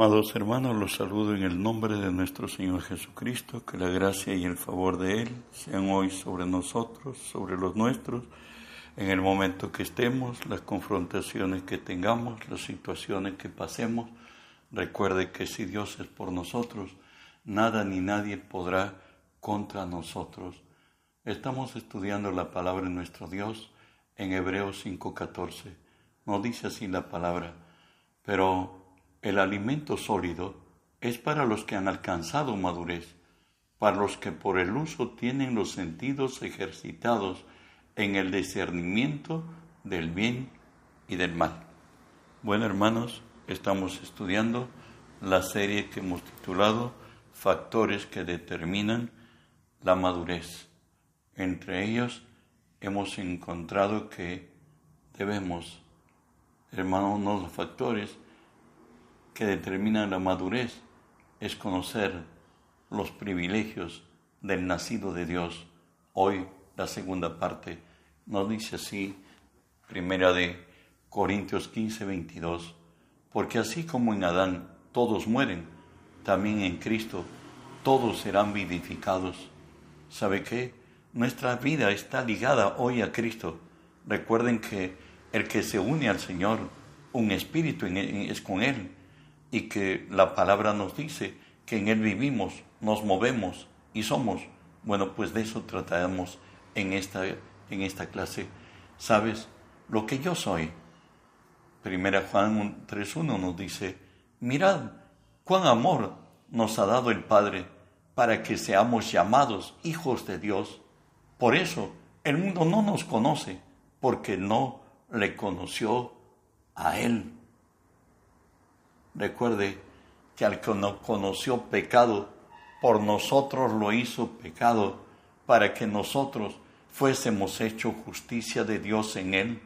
Amados hermanos, los saludo en el nombre de nuestro Señor Jesucristo, que la gracia y el favor de Él sean hoy sobre nosotros, sobre los nuestros, en el momento que estemos, las confrontaciones que tengamos, las situaciones que pasemos. Recuerde que si Dios es por nosotros, nada ni nadie podrá contra nosotros. Estamos estudiando la palabra de nuestro Dios en Hebreos 5:14. No dice así la palabra, pero el alimento sólido es para los que han alcanzado madurez, para los que por el uso tienen los sentidos ejercitados en el discernimiento del bien y del mal. Bueno, hermanos, estamos estudiando la serie que hemos titulado Factores que determinan la madurez. Entre ellos hemos encontrado que debemos, hermanos, los factores que determina la madurez es conocer los privilegios del nacido de Dios. Hoy la segunda parte nos dice así, primera de Corintios 15, 22, porque así como en Adán todos mueren, también en Cristo todos serán vivificados. ¿Sabe qué? Nuestra vida está ligada hoy a Cristo. Recuerden que el que se une al Señor, un espíritu es con Él y que la palabra nos dice que en Él vivimos, nos movemos y somos. Bueno, pues de eso tratamos en esta, en esta clase. ¿Sabes? Lo que yo soy. Primera Juan 3.1 nos dice, mirad cuán amor nos ha dado el Padre para que seamos llamados hijos de Dios. Por eso el mundo no nos conoce, porque no le conoció a Él. Recuerde que al que no conoció pecado, por nosotros lo hizo pecado, para que nosotros fuésemos hecho justicia de Dios en él.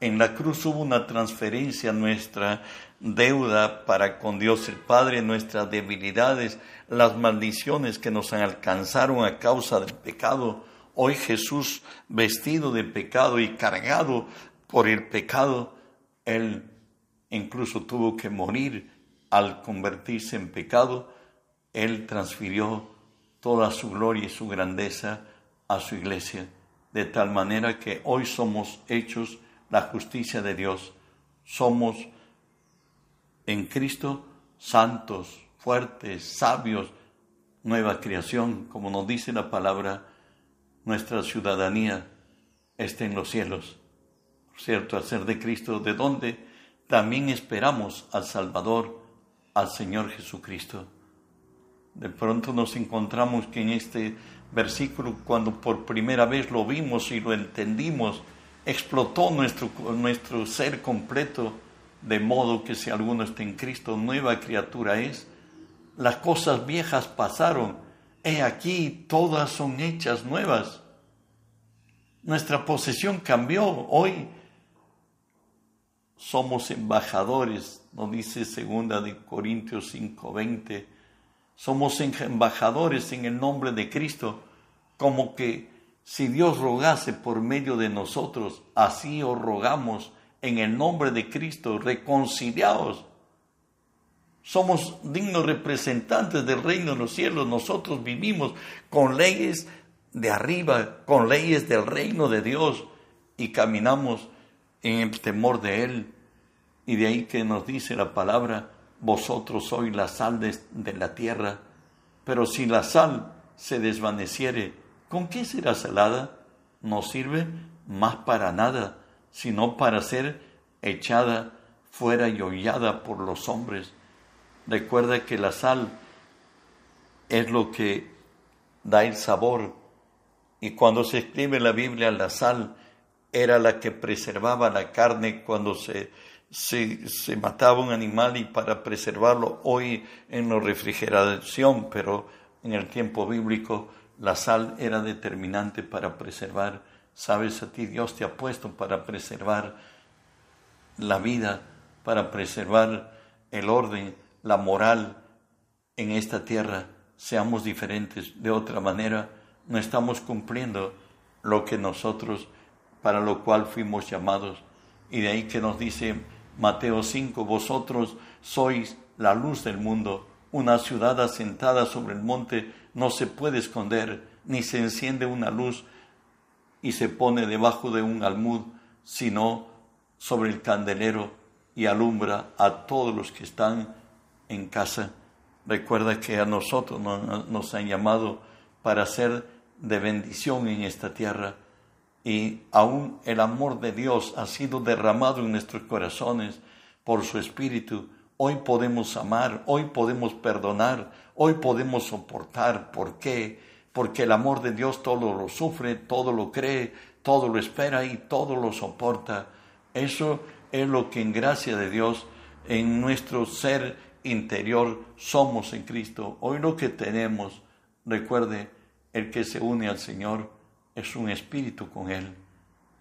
En la cruz hubo una transferencia nuestra deuda para con Dios el Padre, nuestras debilidades, las maldiciones que nos alcanzaron a causa del pecado. Hoy Jesús, vestido de pecado y cargado por el pecado, Él incluso tuvo que morir al convertirse en pecado, Él transfirió toda su gloria y su grandeza a su iglesia, de tal manera que hoy somos hechos la justicia de Dios. Somos en Cristo santos, fuertes, sabios, nueva creación, como nos dice la palabra, nuestra ciudadanía está en los cielos. cierto, al ser de Cristo, ¿de dónde? También esperamos al Salvador, al Señor Jesucristo. De pronto nos encontramos que en este versículo, cuando por primera vez lo vimos y lo entendimos, explotó nuestro, nuestro ser completo, de modo que si alguno está en Cristo, nueva criatura es. Las cosas viejas pasaron, he aquí, todas son hechas nuevas. Nuestra posesión cambió. Hoy somos embajadores, nos dice segunda de Corintios 5:20. Somos embajadores en el nombre de Cristo, como que si Dios rogase por medio de nosotros, así os rogamos en el nombre de Cristo, reconciliados. Somos dignos representantes del reino de los cielos. Nosotros vivimos con leyes de arriba, con leyes del reino de Dios y caminamos en el temor de Él. Y de ahí que nos dice la palabra, vosotros sois la sal de, de la tierra, pero si la sal se desvaneciere, ¿con qué será salada? No sirve más para nada, sino para ser echada fuera y hollada por los hombres. Recuerda que la sal es lo que da el sabor. Y cuando se escribe la Biblia, la sal era la que preservaba la carne cuando se, se, mataba un animal y para preservarlo hoy en la refrigeración, pero en el tiempo bíblico la sal era determinante para preservar. Sabes, a ti Dios te ha puesto para preservar la vida, para preservar el orden, la moral en esta tierra. Seamos diferentes. De otra manera, no estamos cumpliendo lo que nosotros para lo cual fuimos llamados. Y de ahí que nos dice Mateo 5, vosotros sois la luz del mundo. Una ciudad asentada sobre el monte no se puede esconder, ni se enciende una luz y se pone debajo de un almud, sino sobre el candelero y alumbra a todos los que están en casa. Recuerda que a nosotros nos han llamado para ser de bendición en esta tierra y aún el amor de Dios ha sido derramado en nuestros corazones por su Espíritu. Hoy podemos amar, hoy podemos perdonar, hoy podemos soportar. ¿Por qué? Porque el amor de Dios todo lo sufre, todo lo cree, todo lo espera y todo lo soporta. Eso es lo que en gracia de Dios, en nuestro ser interior, somos en Cristo. Hoy lo que tenemos, recuerde, el que se une al Señor es un espíritu con Él.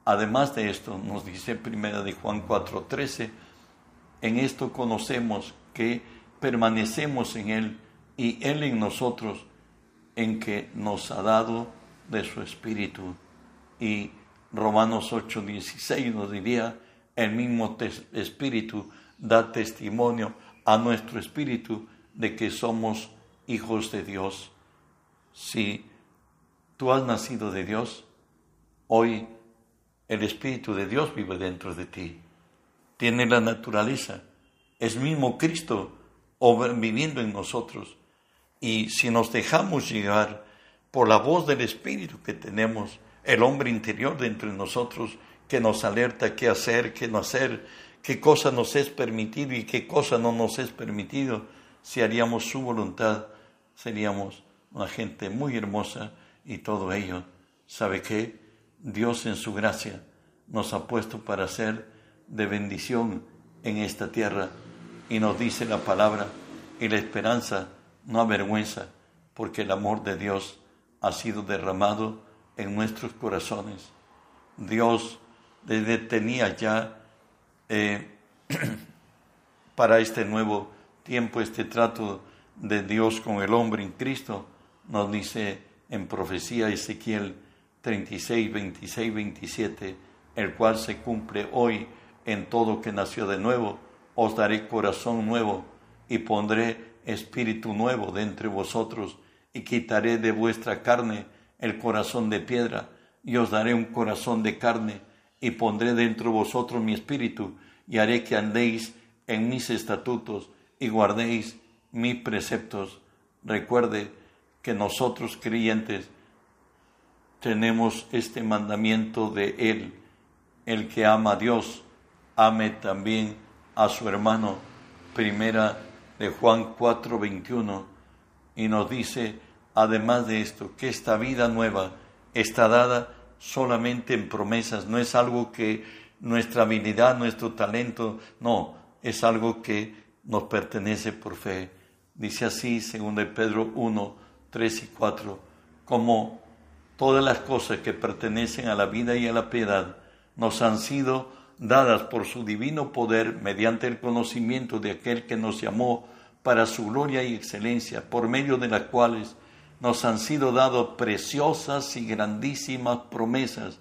Además de esto, nos dice primera de Juan 4:13, en esto conocemos que permanecemos en Él y Él en nosotros, en que nos ha dado de su espíritu. Y Romanos 8:16 nos diría, el mismo espíritu da testimonio a nuestro espíritu de que somos hijos de Dios. Si tú has nacido de Dios, hoy el Espíritu de Dios vive dentro de ti. Tiene la naturaleza, es mismo Cristo viviendo en nosotros. Y si nos dejamos llegar por la voz del Espíritu que tenemos, el hombre interior dentro de nosotros, que nos alerta qué hacer, qué no hacer, qué cosa nos es permitido y qué cosa no nos es permitido, si haríamos su voluntad, seríamos una gente muy hermosa, y todo ello, ¿sabe qué? Dios en su gracia nos ha puesto para ser de bendición en esta tierra y nos dice la palabra y la esperanza no avergüenza porque el amor de Dios ha sido derramado en nuestros corazones. Dios desde tenía ya eh, para este nuevo tiempo, este trato de Dios con el hombre en Cristo, nos dice en profecía Ezequiel 36, 26, 27, el cual se cumple hoy en todo que nació de nuevo, os daré corazón nuevo y pondré espíritu nuevo de entre vosotros y quitaré de vuestra carne el corazón de piedra y os daré un corazón de carne y pondré dentro de vosotros mi espíritu y haré que andéis en mis estatutos y guardéis mis preceptos. Recuerde que nosotros creyentes tenemos este mandamiento de Él. El que ama a Dios, ame también a su hermano. Primera de Juan 4:21. Y nos dice, además de esto, que esta vida nueva está dada solamente en promesas, no es algo que nuestra habilidad, nuestro talento, no, es algo que nos pertenece por fe. Dice así, según de Pedro 1, 3 y 4, como todas las cosas que pertenecen a la vida y a la piedad nos han sido dadas por su divino poder mediante el conocimiento de aquel que nos llamó para su gloria y excelencia, por medio de las cuales nos han sido dadas preciosas y grandísimas promesas,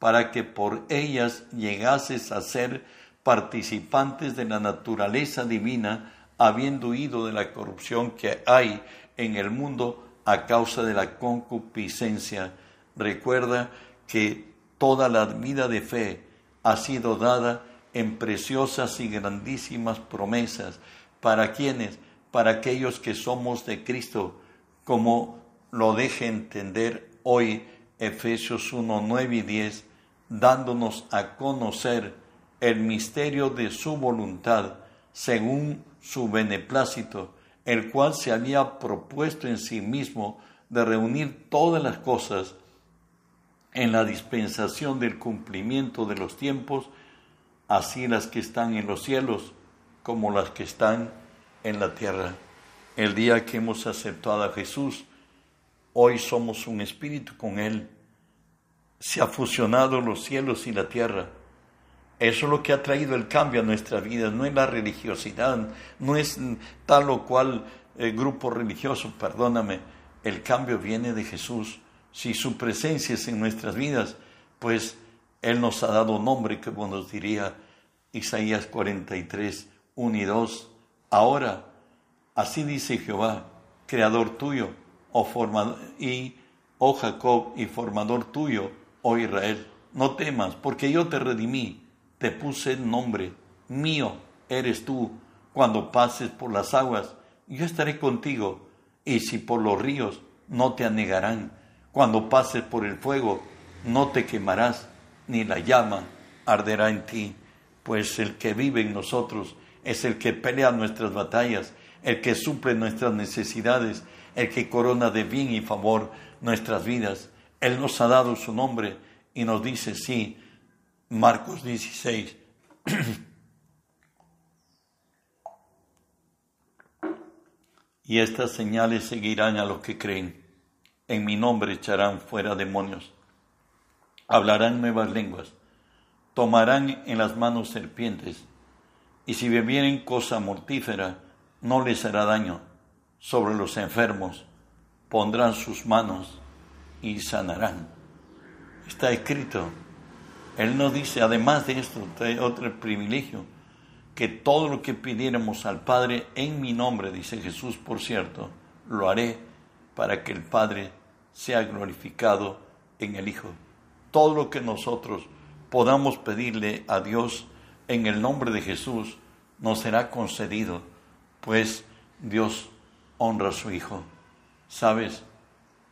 para que por ellas llegases a ser participantes de la naturaleza divina, habiendo huido de la corrupción que hay en el mundo a causa de la concupiscencia. Recuerda que toda la vida de fe ha sido dada en preciosas y grandísimas promesas. ¿Para quienes? Para aquellos que somos de Cristo, como lo deje entender hoy Efesios 1, 9 y 10, dándonos a conocer el misterio de su voluntad según su beneplácito el cual se había propuesto en sí mismo de reunir todas las cosas en la dispensación del cumplimiento de los tiempos, así las que están en los cielos como las que están en la tierra. El día que hemos aceptado a Jesús, hoy somos un espíritu con Él. Se ha fusionado los cielos y la tierra. Eso es lo que ha traído el cambio a nuestra vida, no es la religiosidad, no es tal o cual eh, grupo religioso, perdóname, el cambio viene de Jesús. Si su presencia es en nuestras vidas, pues Él nos ha dado nombre, como nos diría Isaías 43, 1 y 2. Ahora Así dice Jehová, creador tuyo, oh formador, y oh Jacob, y formador tuyo, oh Israel. No temas, porque yo te redimí, te puse nombre, mío eres tú. Cuando pases por las aguas, yo estaré contigo, y si por los ríos, no te anegarán. Cuando pases por el fuego, no te quemarás, ni la llama arderá en ti, pues el que vive en nosotros es el que pelea nuestras batallas, el que suple nuestras necesidades, el que corona de bien y favor nuestras vidas. Él nos ha dado su nombre y nos dice, sí, Marcos 16. y estas señales seguirán a los que creen. En mi nombre echarán fuera demonios, hablarán nuevas lenguas, tomarán en las manos serpientes, y si bebieren cosa mortífera, no les hará daño. Sobre los enfermos pondrán sus manos y sanarán. Está escrito. Él nos dice, además de esto, otro privilegio, que todo lo que pidiéramos al Padre en mi nombre, dice Jesús, por cierto, lo haré para que el Padre sea glorificado en el Hijo. Todo lo que nosotros podamos pedirle a Dios en el nombre de Jesús, nos será concedido, pues Dios honra a su Hijo. ¿Sabes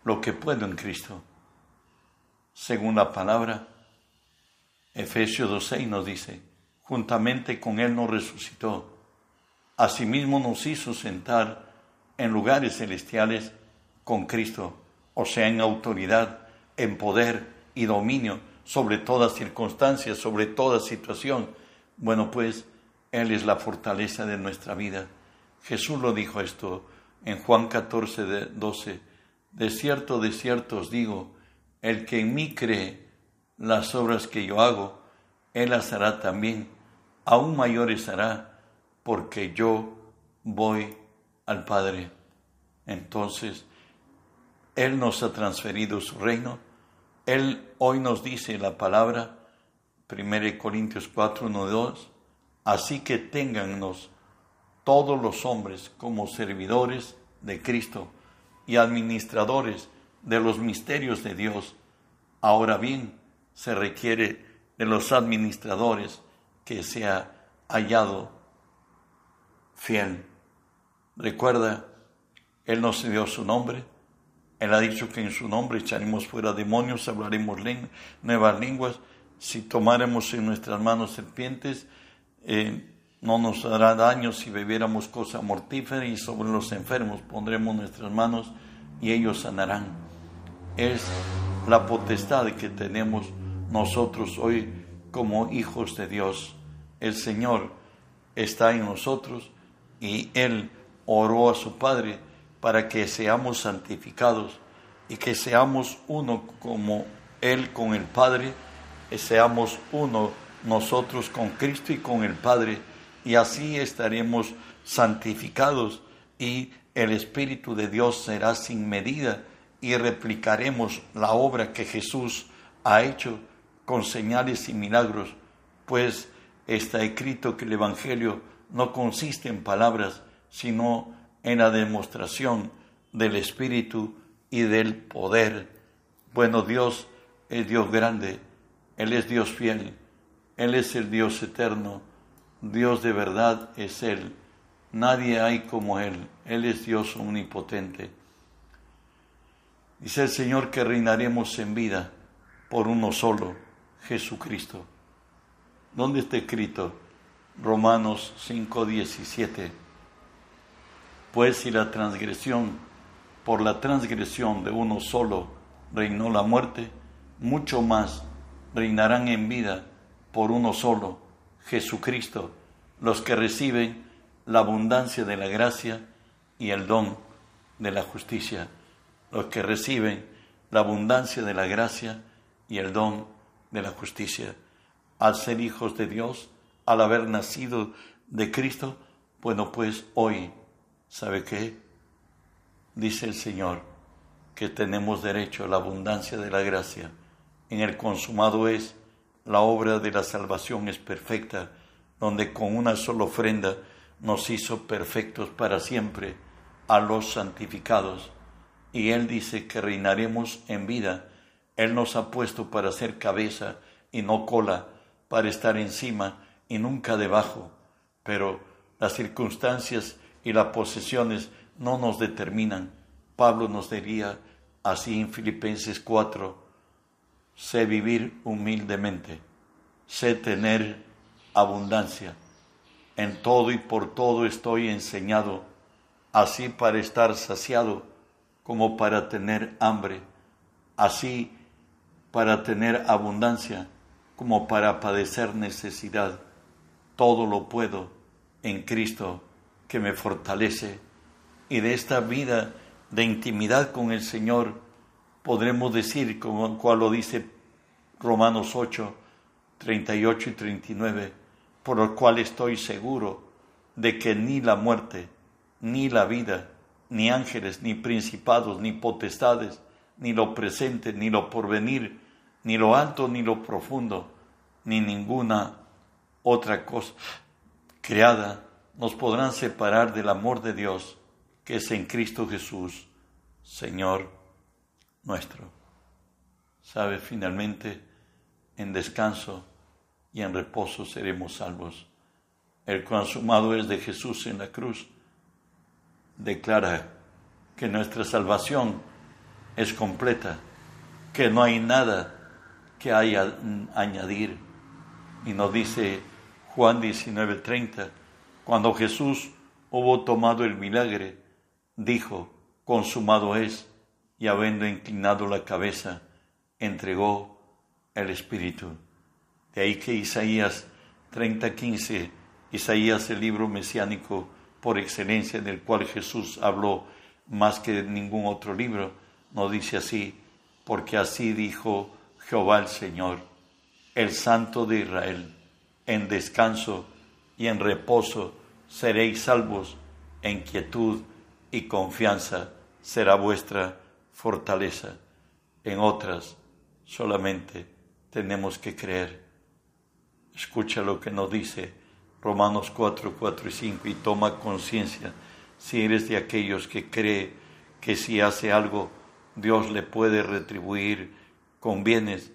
lo que puedo en Cristo? Según la palabra, Efesios 2.6 nos dice, juntamente con Él nos resucitó, asimismo nos hizo sentar en lugares celestiales con Cristo, o sea, en autoridad, en poder y dominio sobre toda circunstancia, sobre toda situación. Bueno, pues Él es la fortaleza de nuestra vida. Jesús lo dijo esto en Juan 14, 12. De cierto, de cierto os digo, el que en mí cree las obras que yo hago, Él las hará también, aún mayores hará, porque yo voy al Padre. Entonces, Él nos ha transferido su reino. Él hoy nos dice la palabra, 1 Corintios 4, 1, 2, así que téngannos todos los hombres como servidores de Cristo y administradores de los misterios de Dios. Ahora bien, se requiere de los administradores que sea hallado fiel. Recuerda, Él nos dio su nombre. Él ha dicho que en su nombre echaremos fuera demonios, hablaremos nuevas lenguas. Si tomáramos en nuestras manos serpientes, eh, no nos hará daño si bebiéramos cosa mortífera y sobre los enfermos pondremos nuestras manos y ellos sanarán. Es la potestad que tenemos nosotros hoy como hijos de Dios. El Señor está en nosotros y Él oró a su Padre para que seamos santificados y que seamos uno como Él con el Padre, seamos uno nosotros con Cristo y con el Padre y así estaremos santificados y el Espíritu de Dios será sin medida y replicaremos la obra que Jesús ha hecho con señales y milagros, pues está escrito que el Evangelio no consiste en palabras, sino en la demostración del Espíritu y del poder. Bueno, Dios es Dios grande, Él es Dios fiel, Él es el Dios eterno Dios de verdad es Él. Nadie hay como Él. Él es Dios omnipotente. Dice el Señor que reinaremos en vida por uno solo, Jesucristo. ¿Dónde está escrito? Romanos 5:17. Pues si la transgresión, por la transgresión de uno solo reinó la muerte, mucho más reinarán en vida por uno solo, Jesucristo, los que reciben la abundancia de la gracia y el don de la justicia, los que reciben la abundancia de la gracia y el don de la justicia. Al ser hijos de Dios, al haber nacido de Cristo, bueno, pues hoy, ¿sabe qué? Dice el Señor que tenemos derecho a la abundancia de la gracia. En el consumado es la obra de la salvación es perfecta, donde con una sola ofrenda nos hizo perfectos para siempre a los santificados. Y Él dice que reinaremos en vida. Él nos ha puesto para ser cabeza y no cola, para estar encima y nunca debajo. Pero las circunstancias y las posesiones no nos determinan. Pablo nos diría así en Filipenses 4, sé vivir humildemente, sé tener abundancia. En todo y por todo estoy enseñado, así para estar saciado como para tener hambre, así para tener abundancia como para padecer necesidad. Todo lo puedo en Cristo que me fortalece. Y de esta vida de intimidad con el Señor podremos decir, como cual lo dice Romanos 8, 38 y 39, por lo cual estoy seguro de que ni la muerte, ni la vida, ni ángeles, ni principados, ni potestades, ni lo presente, ni lo porvenir, ni lo alto, ni lo profundo, ni ninguna otra cosa creada nos podrán separar del amor de Dios que es en Cristo Jesús, Señor nuestro. Sabe, finalmente, en descanso y en reposo seremos salvos. El consumado es de Jesús en la cruz. Declara que nuestra salvación es completa, que no hay nada que haya añadir. Y nos dice Juan 19:30, cuando Jesús hubo tomado el milagre, dijo, consumado es, y habiendo inclinado la cabeza, entregó el Espíritu. De ahí que Isaías 30:15, Isaías el libro mesiánico por excelencia en el cual Jesús habló más que ningún otro libro, nos dice así, porque así dijo Jehová el Señor, el Santo de Israel, en descanso y en reposo seréis salvos, en quietud y confianza será vuestra fortaleza. En otras solamente tenemos que creer. Escucha lo que nos dice Romanos 4, 4 y 5 y toma conciencia si eres de aquellos que cree que si hace algo Dios le puede retribuir con.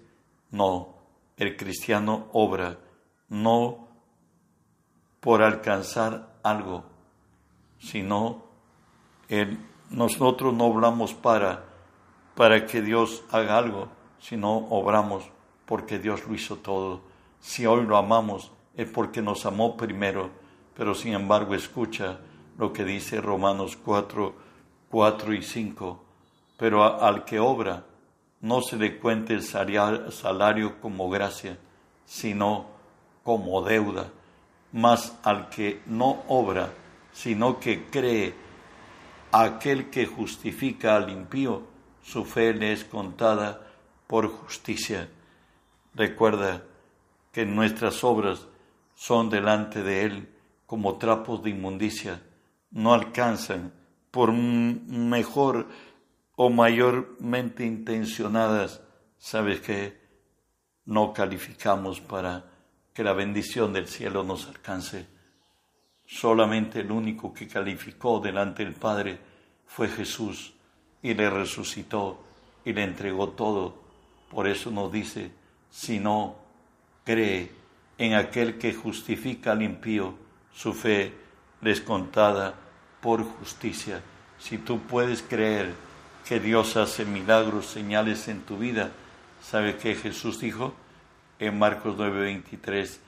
No, el cristiano obra no por alcanzar algo, sino nosotros no obramos para, para que Dios haga algo, sino obramos porque Dios lo hizo todo. Si hoy lo amamos es porque nos amó primero, pero sin embargo escucha lo que dice Romanos 4, 4 y 5. Pero al que obra, no se le cuente el salario como gracia, sino como deuda. Mas al que no obra, sino que cree aquel que justifica al impío, su fe le es contada por justicia. Recuerda que nuestras obras son delante de Él como trapos de inmundicia, no alcanzan, por mejor o mayormente intencionadas, sabes que no calificamos para que la bendición del cielo nos alcance. Solamente el único que calificó delante del Padre fue Jesús y le resucitó y le entregó todo. Por eso nos dice, si no cree en aquel que justifica al impío, su fe les contada por justicia. Si tú puedes creer que Dios hace milagros, señales en tu vida, ¿sabe qué Jesús dijo en Marcos 9:23?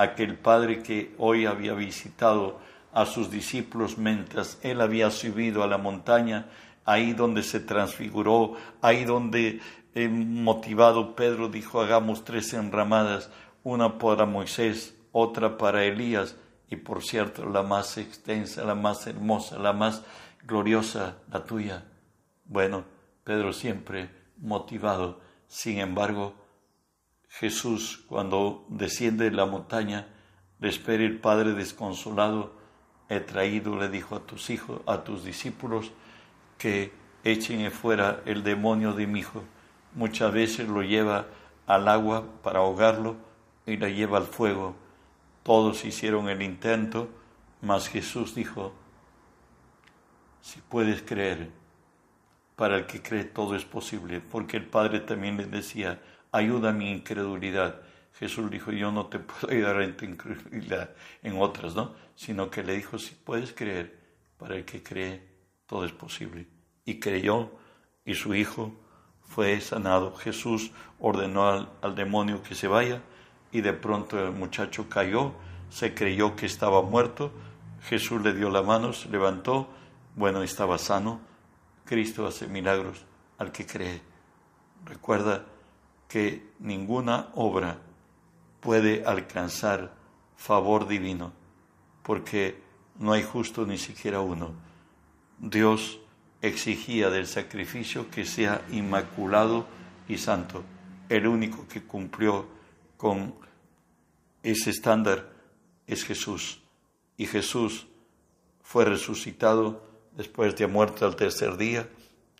aquel Padre que hoy había visitado a sus discípulos mientras él había subido a la montaña, ahí donde se transfiguró, ahí donde eh, motivado Pedro dijo hagamos tres enramadas, una para Moisés, otra para Elías y por cierto la más extensa, la más hermosa, la más gloriosa, la tuya. Bueno, Pedro siempre motivado, sin embargo, Jesús, cuando desciende de la montaña, le espera el Padre desconsolado. He traído, le dijo a tus hijos, a tus discípulos, que echen fuera el demonio de mi hijo. Muchas veces lo lleva al agua para ahogarlo y lo lleva al fuego. Todos hicieron el intento, Mas Jesús dijo, si puedes creer, para el que cree todo es posible, porque el Padre también le decía, ayuda a mi incredulidad. Jesús dijo, yo no te puedo ayudar en tu incredulidad en otras, ¿no? Sino que le dijo, si puedes creer, para el que cree todo es posible. Y creyó y su hijo fue sanado. Jesús ordenó al, al demonio que se vaya y de pronto el muchacho cayó, se creyó que estaba muerto, Jesús le dio la mano, se levantó, bueno, estaba sano. Cristo hace milagros al que cree. Recuerda que ninguna obra puede alcanzar favor divino, porque no hay justo ni siquiera uno. Dios exigía del sacrificio que sea inmaculado y santo. El único que cumplió con ese estándar es Jesús. Y Jesús fue resucitado después de muerto al tercer día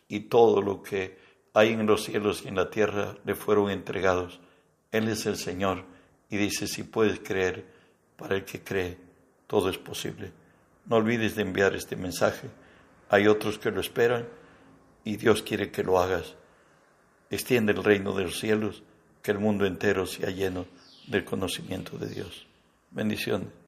y todo lo que hay en los cielos y en la tierra le fueron entregados. Él es el Señor y dice, si puedes creer, para el que cree, todo es posible. No olvides de enviar este mensaje. Hay otros que lo esperan y Dios quiere que lo hagas. Extiende el reino de los cielos, que el mundo entero sea lleno del conocimiento de Dios. Bendiciones.